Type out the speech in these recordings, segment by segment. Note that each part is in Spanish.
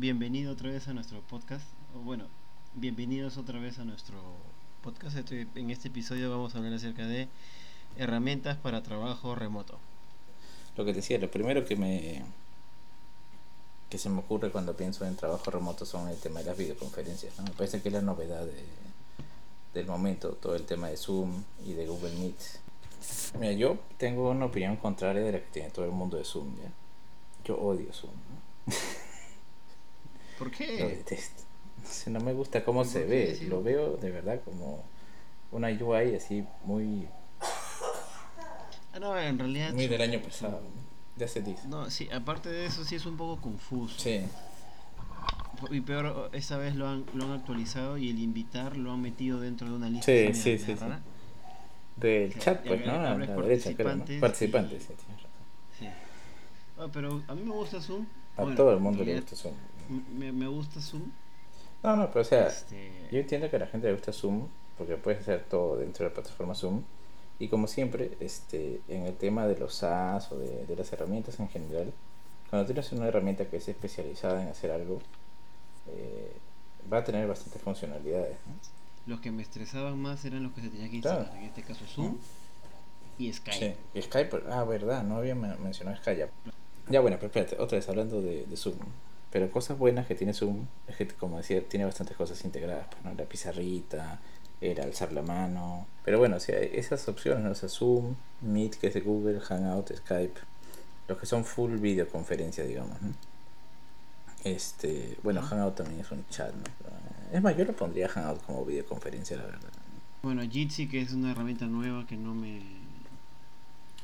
bienvenido otra vez a nuestro podcast. O bueno, bienvenidos otra vez a nuestro podcast. Este- en este episodio vamos a hablar acerca de herramientas para trabajo remoto. Lo que decía, lo primero que me que se me ocurre cuando pienso en trabajo remoto son el tema de las videoconferencias. ¿no? Me parece que es la novedad de- del momento, todo el tema de Zoom y de Google Meet. Mira, yo tengo una opinión contraria de la que tiene todo el mundo de Zoom. ¿ya? Yo odio Zoom. ¿no? ¿Por Lo qué? detesto. No sé, no me gusta cómo ¿Por se ve. Lo veo de verdad como una UI así muy, Ah, no, en realidad. muy del año pasado. De hace 10. No, sí, aparte de eso, sí es un poco confuso. Sí. Y peor, esta vez lo han, lo han actualizado y el invitar lo han metido dentro de una lista. Sí, media- sí, sí. Del Sí, chat, pues, ¿no? A la derecha, creo, ¿no? participantes y- sí, tienes razón. Sí. Ah, pero a mí me gusta Zoom. A Bueno, todo el mundo le gusta Zoom. Me, me gusta Zoom. No, no, pero o sea, Este, yo entiendo que a la gente le gusta Zoom porque puedes hacer todo dentro de la plataforma Zoom. Y como siempre, este, en el tema de los SaaS o de, de las herramientas en general, cuando tienes una herramienta que es especializada en hacer algo, eh, va a tener bastantes funcionalidades. ¿no? Los que me estresaban más eran los que se tenían que Claro. instalar. En este caso Zoom y Skype. Sí, Skype, ah, verdad, no había men- mencionado Skype. Ya, Ya, bueno, pero espérate, otra vez hablando de, de Zoom. Pero cosas buenas que tiene Zoom es que, como decía, tiene bastantes cosas integradas. Pues, ¿no? La pizarrita, el alzar la mano. Pero bueno, o sea, esas opciones, ¿no? o sea, Zoom, Meet, que es de Google, Hangout, Skype, los que son full videoconferencia, digamos. ¿no? Este, bueno. Hangout también es un chat, ¿no? Es más, yo lo pondría Hangout como videoconferencia, la verdad. Bueno, Jitsi, que es una herramienta nueva que no me.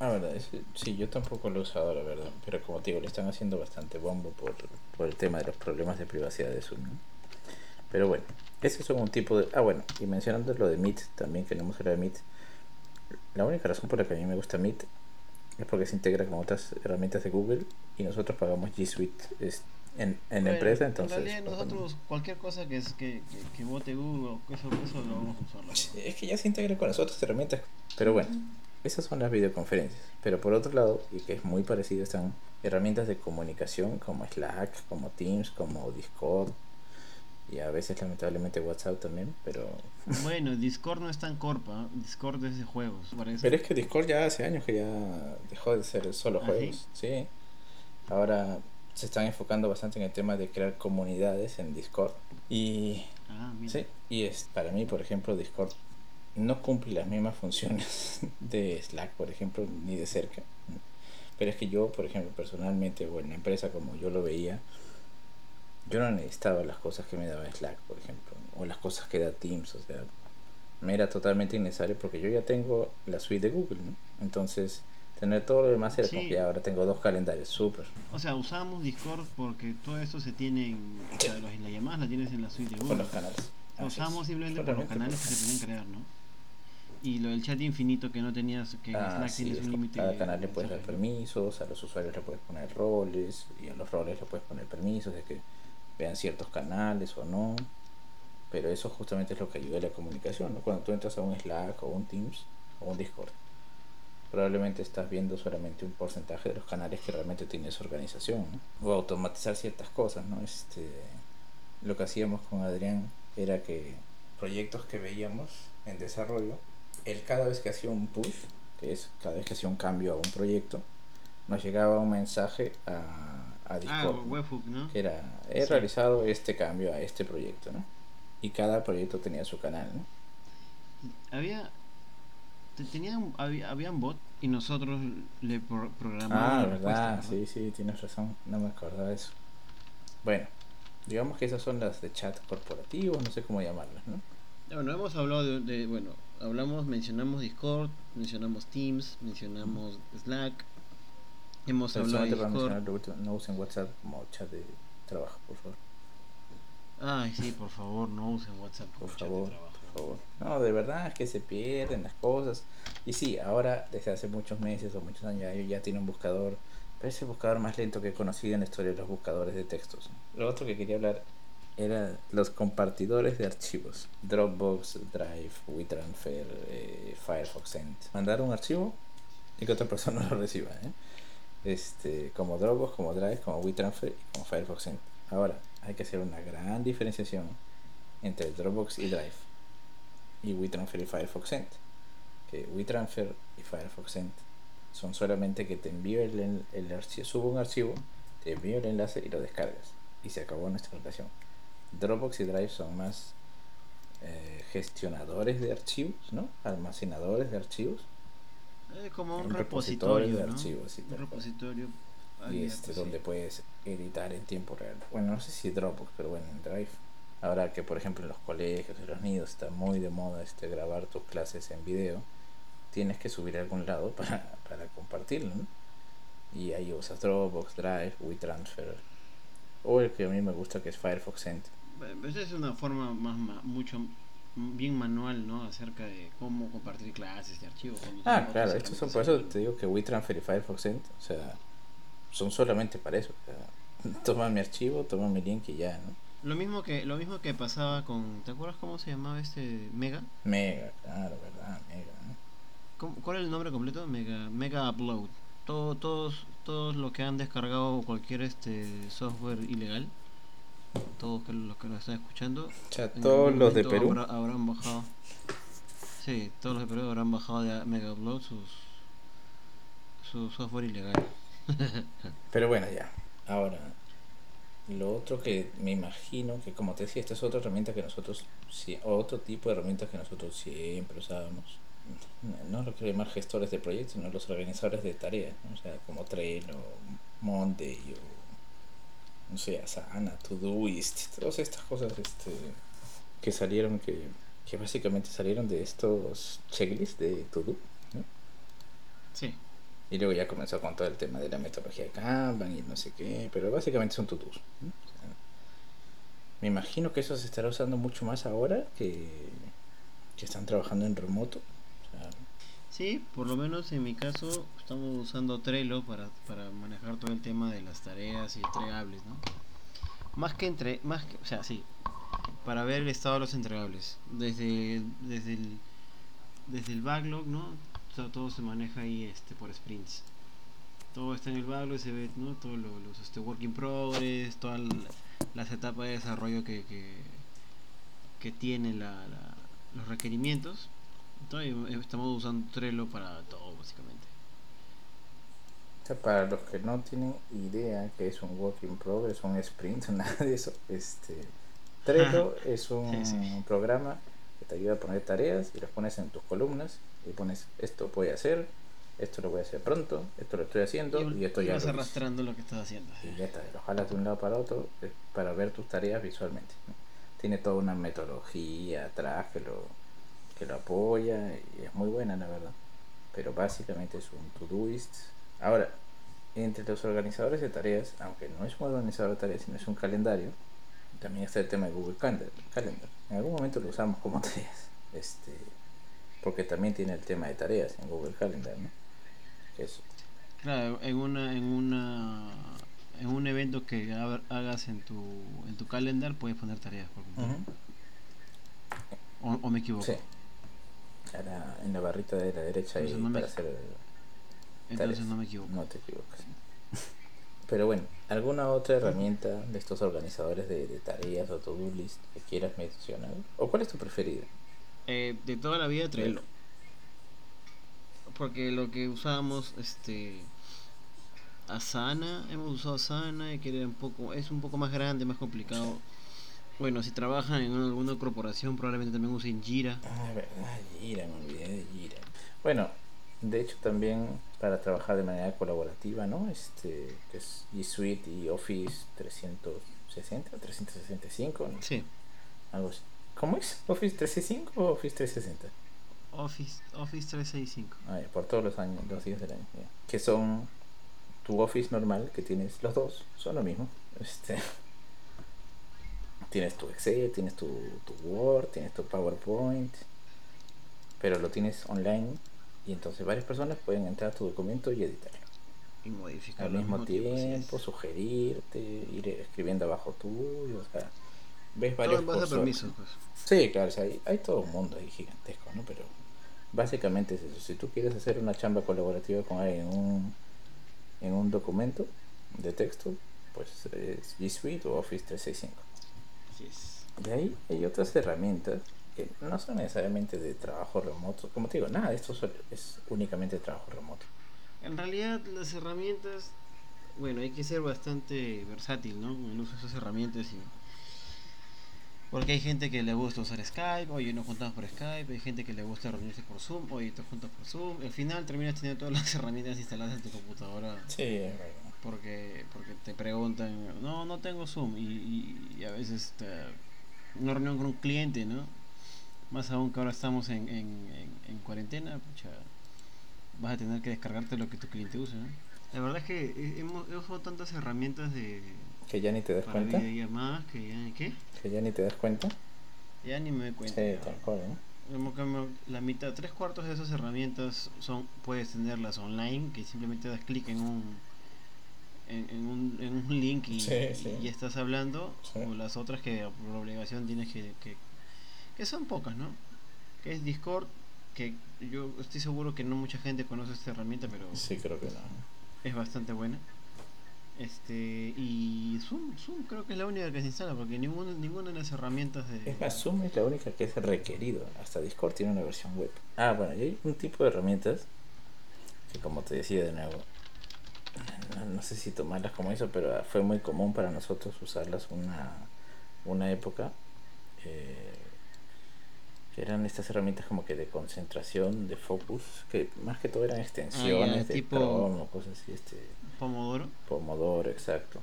Ah, verdad, es- sí, yo tampoco lo he usado, la verdad, pero como te digo, le están haciendo bastante bombo por, por el tema de los problemas de privacidad de Zoom. ¿no? Pero bueno, ese son un tipo de... Ah, bueno, y mencionando lo de Meet, también queremos hablar de Meet. La única razón por la que a mí me gusta Meet es porque se integra con otras herramientas de Google y nosotros pagamos G Suite es- en, en la Bueno, empresa, entonces... En realidad, pues, nosotros, cualquier cosa que, es, que, que, que vote Google eso, eso lo vamos a usar. Es que ya se integra con las otras herramientas. Pero bueno, esas son las videoconferencias. Pero por otro lado, y que es muy parecido, están herramientas de comunicación como Slack, como Teams, como Discord. Y a veces lamentablemente WhatsApp también. Pero, Bueno, Discord no es tan corpa. Discord es de juegos. Parece. pero es que Discord ya hace años que ya dejó de ser solo ¿Ah, juegos. Sí. Ahora se están enfocando bastante en el tema de crear comunidades en Discord. Y Ah, mira. Sí, y es para mí, por ejemplo, Discord no cumple las mismas funciones de Slack, por ejemplo, ni de cerca. Pero es que yo, por ejemplo, personalmente, o en la empresa como yo lo veía, yo no necesitaba las cosas que me daba Slack, por ejemplo, o las cosas que da Teams, o sea, me era totalmente innecesario porque yo ya tengo la suite de Google, ¿no? Entonces, tener todo lo demás era como Sí. que ahora tengo dos calendarios, súper. O sea, usamos Discord porque todo esto se tiene en. O sea, los- las llamadas las tienes en la suite de Con Google. los canales. Usamos simplemente por los canales por que se podían crear, ¿no? Y lo del chat infinito que no tenías, que Ah, Slack sí, tienes es un que límite. cada de canal le puedes dar permisos, a los usuarios le puedes poner roles, y a los roles le puedes poner permisos de que vean ciertos canales o no. Pero eso justamente es lo que ayuda a la comunicación, ¿no? Cuando tú entras a un Slack o un Teams o un Discord, probablemente estás viendo solamente un porcentaje de los canales que realmente tienes organización, ¿no? O automatizar ciertas cosas, ¿no? Este, lo que hacíamos con Adrián era que proyectos que veíamos en desarrollo, él cada vez que hacía un push, que es cada vez que hacía un cambio a un proyecto, nos llegaba un mensaje a, a Ah, Discord. ¿no? webhook, ¿no? que era, he Sí. realizado este cambio a este proyecto, ¿no? Y cada proyecto tenía su canal, ¿no? Había. te- Tenían, había, habían bot y nosotros le pro- programábamos. Ah, verdad, respuesta, sí, sí, tienes razón, no me acordaba de eso. Bueno, digamos que esas son las de chat corporativo, no sé cómo llamarlas, ¿no? Bueno, hemos hablado de, de- bueno, hablamos, mencionamos Discord, mencionamos Teams, mencionamos Slack, hemos Pero hablado de Discord. lo último, no usen WhatsApp como chat de trabajo, por favor. Ay, sí, por favor, no usen WhatsApp como Por chat de favor, trabajo. por favor. No, de verdad es que se pierden las cosas. Y sí, ahora desde hace muchos meses o muchos años ya, ya tiene un buscador, pero es el buscador más lento que he conocido en la historia de los buscadores de textos. Lo otro que quería hablar era los compartidores de archivos. Dropbox, Drive, WeTransfer, eh, Firefox Send. Mandar un archivo y que otra persona lo reciba. ¿eh? Este, como Dropbox, como Drive, como WeTransfer y como Firefox Send. Ahora, hay que hacer una gran diferenciación entre Dropbox y Drive y WeTransfer y Firefox Send. Que WeTransfer y Firefox Send son solamente que te envío el, el archivo, subo un archivo, te envío el enlace y lo descargas. Y se acabó nuestra relación. Dropbox y Drive son más eh, gestionadores de archivos, ¿no? Almacenadores de archivos. Eh, como un, repositorio, de archivos. un repositorio. Y este, donde puedes editar en tiempo real. Bueno, no sé si Dropbox, pero bueno, en Drive. Ahora que, por ejemplo, en los colegios, en los nidos, está muy de moda este grabar tus clases en video, tienes que subir a algún lado para, para compartirlo, ¿no? Y ahí usas Dropbox, Drive, WeTransfer. O el que a mí me gusta que es Firefox Send esa es una forma más, mucho bien manual, ¿no? Acerca de cómo compartir clases de archivos. Ah, claro, estos son, por eso te digo que WeTransfer y Firefox Send, o sea, son solamente para eso. toma mi archivo, toma mi link y ya, ¿no? Lo mismo que lo mismo que pasaba con, ¿te acuerdas cómo se llamaba este Mega? Mega, claro, verdad, Mega. ¿Cuál es el nombre completo? Mega, Mega Upload. Todo, todos, todos los que han descargado cualquier este software ilegal todos los que lo están escuchando. todos los de Perú. Habrán, bajado. Sí, todos los de Perú habrán bajado de Mega Upload sus, su software ilegal. Pero bueno, ya. Ahora, lo otro que me imagino que, como te decía, esta es otra herramienta que nosotros, otro tipo de herramientas que nosotros siempre usábamos. No lo quiero llamar gestores de proyectos, sino los organizadores de tareas, o sea, como Trello, Monday o no sé, Asana, Todoist, todas estas cosas este, que salieron, que, que básicamente salieron de estos checklists de Todo, ¿no? Sí. Y luego ya comenzó con todo el tema de la metodología de Kanban y no sé qué, pero básicamente son to-dos. me imagino que eso se estará usando mucho más ahora que, que están trabajando en remoto. Sí, por lo menos en mi caso estamos usando Trello para, para manejar todo el tema de las tareas y entregables, ¿no? Más que entre, más o sea, sí, para ver el estado de los entregables. Desde, desde el desde el backlog, ¿no? Todo, se maneja ahí este por sprints. Todo está en el backlog, se ve, ¿no? Todos los este, work in progress, todas las etapas de desarrollo que, que, que tienen la, los requerimientos estamos usando Trello para todo, básicamente. para los que no tienen idea que es un work in progress, un sprint, nada de eso, este Trello es un programa que te ayuda a poner tareas y las pones en tus columnas y pones esto voy a hacer, esto lo voy a hacer pronto, esto lo estoy haciendo y, esto ya vas arrastrando lo que estás haciendo. Y ya está, lo jalas de un lado para otro eh, para ver tus tareas visualmente. Tiene toda una metodología atrás que lo lo apoya y es muy buena la verdad. Pero básicamente es un Todoist. Ahora, entre los organizadores de tareas, aunque no es un organizador de tareas, sino es un calendario, también está el tema de Google Calendar. En algún momento lo usamos como tareas. Este, porque también tiene el tema de tareas en Google Calendar, ¿no? Claro, en una, en una en un evento que hagas en tu en tu calendar puedes poner tareas por o, me equivoco en la barrita de la derecha y para hacer. Entonces no me equivoco. No te equivocas. Pero bueno, ¿alguna otra herramienta de estos organizadores de, tareas o to-do list que quieras mencionar? ¿O cuál es tu preferida? Eh, de toda la vida Trello. Porque lo que usábamos, este. Asana, hemos usado Asana y que era un poco, es un poco más grande, más complicado bueno, si trabajan en alguna corporación, probablemente también usen Jira. Ah, verdad, Jira, me olvidé de Jira. Bueno, de hecho también para trabajar de manera colaborativa, ¿no? Este, que es G Suite y Office 360 365, ¿no? Sí. Algo así. ¿Cómo es? ¿Office 365 o Office 360? Office, Office 365. Ah, por todos los años, los días del año. Que son tu Office normal, que tienes los dos, son lo mismo. Este, tienes tu Excel, tienes tu, Word, tienes tu PowerPoint, pero lo tienes online y entonces varias personas pueden entrar a tu documento y editarlo. Y modificarlo. Al mismo, tiempo, sugerirte, ir escribiendo abajo tuyo, o sea, ves varios permiso, pues. Sí, claro, hay, hay todo un mundo ahí gigantesco, ¿no? Pero básicamente es eso. Si tú quieres hacer una chamba colaborativa con alguien en un, en un documento de texto, pues es G Suite o Office 365. Así es. De ahí hay otras herramientas que no son necesariamente de trabajo remoto. Como te digo, nada de esto es únicamente de trabajo remoto. En realidad las herramientas, bueno, hay que ser bastante versátil, ¿no? En el uso de esas herramientas y... Porque hay gente que le gusta usar Skype, oye, nos juntamos por Skype, hay gente que le gusta reunirse por Zoom, oye, te juntas por Zoom. Al final terminas teniendo todas las herramientas instaladas en tu computadora Sí, es verdad. Porque porque te preguntan, no, no tengo Zoom y, y- y a veces te, una reunión con un cliente, ¿no? Más aún que ahora estamos en, en, en, en cuarentena, pucha, vas a tener que descargarte lo que tu cliente usa, ¿no? La verdad es que he- hemos, he usado tantas herramientas de Que ya ni te das cuenta. videollamadas que ya, ¿qué? Que ya ni te das cuenta. Ya ni me doy cuenta. Sí, tal cual, ¿no? Me- la mitad, tres cuartos de esas herramientas son puedes tenerlas online, que simplemente das clic en un un, link y, Sí, sí. y ya estás hablando, o las otras que por obligación tienes que, que que son pocas, ¿no? Que es Discord, que yo estoy seguro que no mucha gente conoce esta herramienta, pero Sí, creo que no. es bastante buena. Este y Zoom, Zoom creo que es la única que se instala porque ninguna ninguna de las herramientas de Es más, Zoom es la única que es requerido. Hasta Discord tiene una versión web. Ah, bueno, y hay un tipo de herramientas que, como te decía de nuevo, no, no sé si tomarlas como eso, pero fue muy común para nosotros usarlas una, una época. eh, que eran estas herramientas como que de concentración, de focus, que más que todo eran extensiones de tipo- Chrome o cosas así, este, Pomodoro. Pomodoro, exacto.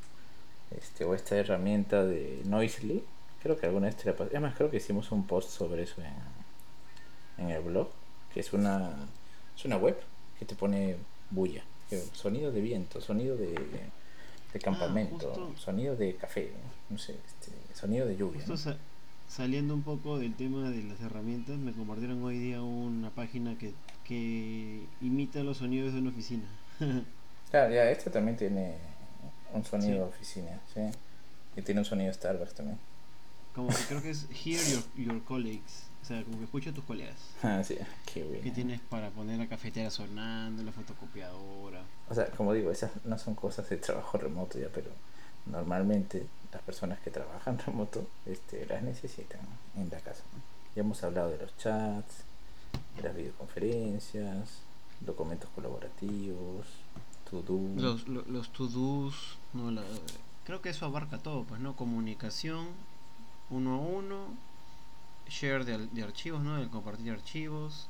Este, o esta herramienta de Noisely. Creo que alguna vez te la pasé. Además, creo que hicimos un post sobre eso en, en el blog. Que es una, es una web que te pone bulla. Sonido de viento, sonido de, de campamento, justo. sonido de café, no sé, este, sonido de lluvia. Justo ¿no? sa- saliendo un poco del tema de las herramientas, me compartieron hoy día una página que, que imita los sonidos de una oficina. Claro, ya, este también tiene un sonido Sí. de oficina, ¿sí? Y tiene un sonido Starbucks también. como que creo que es Hear Your, your Colleagues. Sea, como que escucha a tus colegas. Ah, sí, qué bueno. Que tienes para poner la cafetera sonando, la fotocopiadora. O sea, como digo, esas no son cosas de trabajo remoto ya, pero normalmente las personas que trabajan remoto este, las necesitan ¿no? en la casa. ¿no? Ya hemos hablado de los chats, de las videoconferencias, documentos colaborativos, to-do. Los, lo- los to-dos, no, la- creo que eso abarca todo, pues, ¿no? Comunicación uno a uno, share de, de archivos, ¿no? El compartir archivos,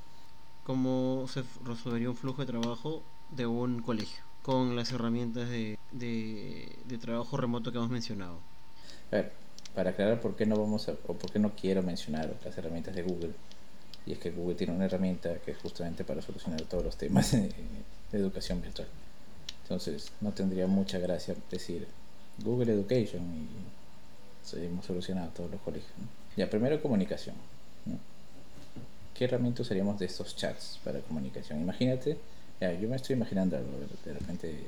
cómo se resolvería un flujo de trabajo de un colegio con las herramientas de, de, de trabajo remoto que hemos mencionado. A ver, para aclarar por qué no vamos a, o por qué no quiero mencionar las herramientas de Google. Y es que Google tiene una herramienta que es justamente para solucionar todos los temas de, de educación virtual. Entonces, no tendría mucha gracia decir Google Education y hemos solucionado todos los colegios. ¿no? Ya, primero comunicación. ¿no? ¿Qué herramienta usaríamos de estos chats para comunicación? Imagínate, ya, yo me estoy imaginando algo, de repente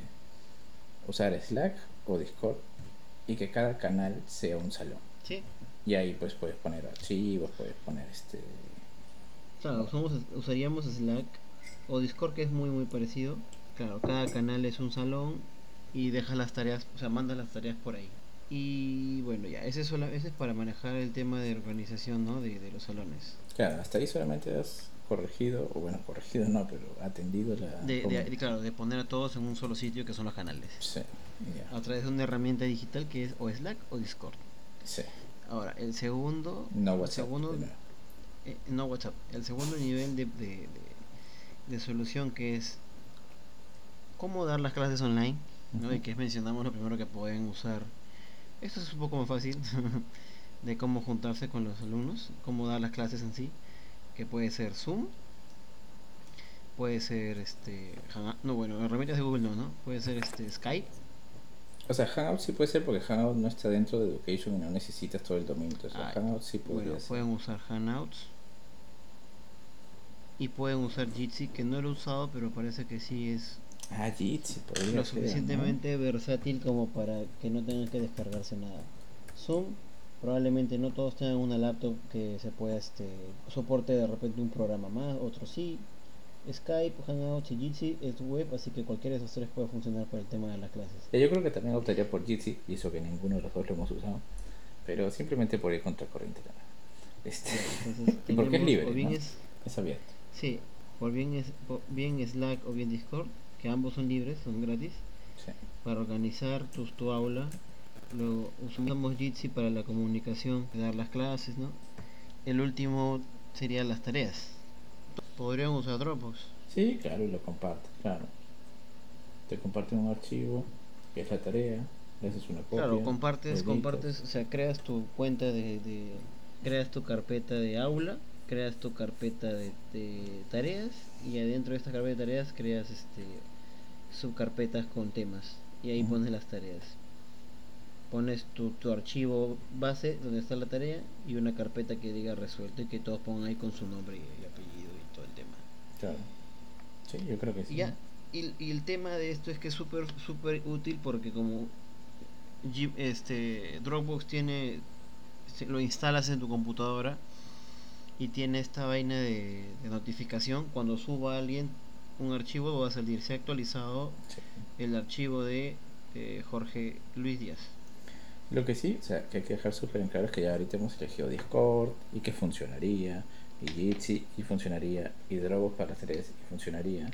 usar Slack o Discord y que cada canal sea un salón. Sí, Y ahí pues puedes poner archivos, puedes poner este... claro, usamos, usaríamos Slack o Discord que es muy muy parecido. Claro, cada canal es un salón y deja las tareas, o sea, manda las tareas por ahí. Y bueno, ya, ese es, ese es para manejar el tema de organización, ¿no? De, de los salones. Claro, hasta ahí solamente has corregido, o bueno, corregido no, pero atendido la... De, claro, de poner a todos en un solo sitio que son los canales. Sí, ya, A través de una herramienta digital que es o Slack o Discord. sí. Ahora, el segundo... No el WhatsApp. segundo, de nuevo. eh, no WhatsApp. El segundo nivel de, de, solución que es cómo dar las clases online, ¿no? Y que mencionamos lo primero que pueden usar. Esto es un poco más fácil de cómo juntarse con los alumnos, cómo dar las clases en sí, que puede ser Zoom, puede ser este, no bueno, herramientas de Google no, ¿no? Puede ser este Skype, O sea, Hangout sí puede ser porque Hangout no está dentro de Education y no necesitas todo el dominio. Entonces, Ah, Hangout sí bueno, ser. pueden usar Hangouts y pueden usar Jitsi, que no lo he usado, pero parece que sí es Ah, Jitsi podría lo ser, ¿no? suficientemente versátil como para que no tengan que descargarse nada. Zoom, probablemente no todos tengan una laptop que se pueda este soporte de repente un programa más, otros sí. Skype, Hangouts y Jitsi es web, así que cualquiera de esos tres puede funcionar para el tema de las clases. Yo creo que también optaría por Jitsi, y eso que ninguno de los dos lo hemos usado, pero simplemente por ir contra corriente. Este, y porque es libre, ¿no? es, es, abierto. Sí, por bien, es, bien Slack o bien Discord, que ambos son libres, son gratis, sí. para organizar tu, tu aula. Luego usamos Jitsi para la comunicación, dar las clases, ¿no? El último serían las tareas podrían usar Dropbox. Sí, claro, y lo comparte, claro. Te comparten un archivo, que es la tarea, le haces una copia. Claro, compartes, compartes, o sea, creas tu cuenta de, de, creas tu carpeta de aula, creas tu carpeta de, tareas y adentro de esta carpeta de tareas creas este subcarpetas con temas y ahí pones las tareas. Pones tu, tu archivo base donde está la tarea y una carpeta que diga resuelto y que todos pongan ahí con su nombre y apellido Claro. Sí, yo creo que sí. Ya, y, y, el tema de esto es que es súper, súper útil porque como este Dropbox tiene, lo instalas en tu computadora y tiene esta vaina de, notificación, cuando suba alguien un archivo va a salir, se ha actualizado el archivo de eh, Jorge Luis Díaz. Lo que sí, o sea, que hay que dejar súper en claro es que ya ahorita hemos elegido Discord y que funcionaría y Jitsi y funcionaría, y Dropbox para tres y funcionaría.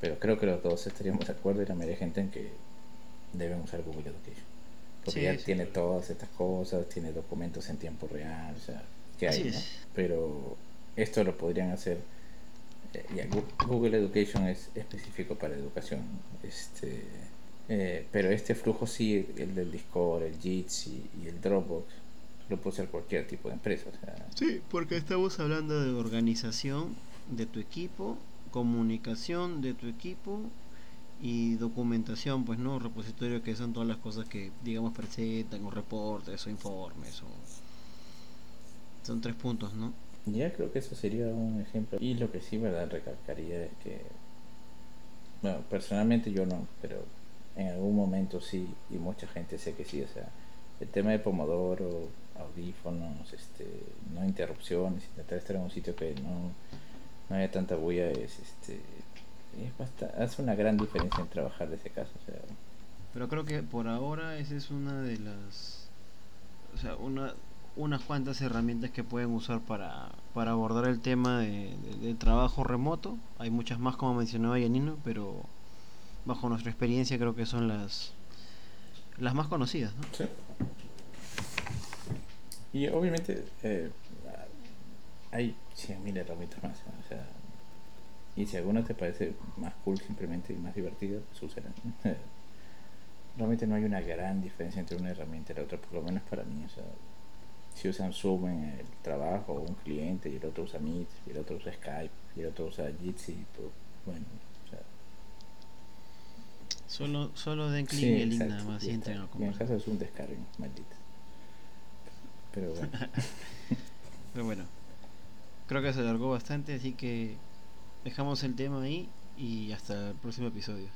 Pero creo que los dos estaríamos de acuerdo y la mayoría gente en que deben usar Google Education. Porque ya tiene todas estas cosas, tiene documentos en tiempo real, o sea, que hay, Pero esto lo podrían hacer. Eh, ya, Google Education es específico para educación. Este, eh, pero este flujo sí, el del Discord, el Jitsi y el Dropbox, lo puede ser cualquier tipo de empresa. Sí, porque estamos hablando de organización de tu equipo, comunicación de tu equipo y documentación, pues no, repositorio que son todas las cosas que digamos presentan o reportes o informes o son tres puntos, ¿no? Ya creo que eso sería un ejemplo. Y lo que sí, verdad, recalcaría es que, bueno, personalmente yo no, pero en algún momento sí, y mucha gente sé que sí, o sea, el tema de Pomodoro, audífonos, este, no interrupciones, intentar estar en un sitio que no, no haya tanta bulla es este es hace una gran diferencia en trabajar de ese caso. Pero creo que por ahora esa es una de las o sea, una unas cuantas herramientas que pueden usar para, para abordar el tema de, trabajo remoto. Hay muchas más como mencionaba Yanino, pero bajo nuestra experiencia creo que son las las más conocidas. ¿no? Sí. Y obviamente eh, hay 100.000 herramientas más. Y si alguna te parece más cool simplemente y más divertida, pues. Realmente no hay una gran diferencia entre una herramienta y la otra, por lo menos para mí. Si usan Zoom en el trabajo un cliente y el otro usa Meet y el otro usa Skype y el otro usa Jitsi, pues bueno. O sea, solo, solo den clic en el link nada más y entren En el caso es un descargo, maldita. Pero bueno. Pero bueno. Creo que se alargó bastante, así que dejamos el tema ahí y hasta el próximo episodio.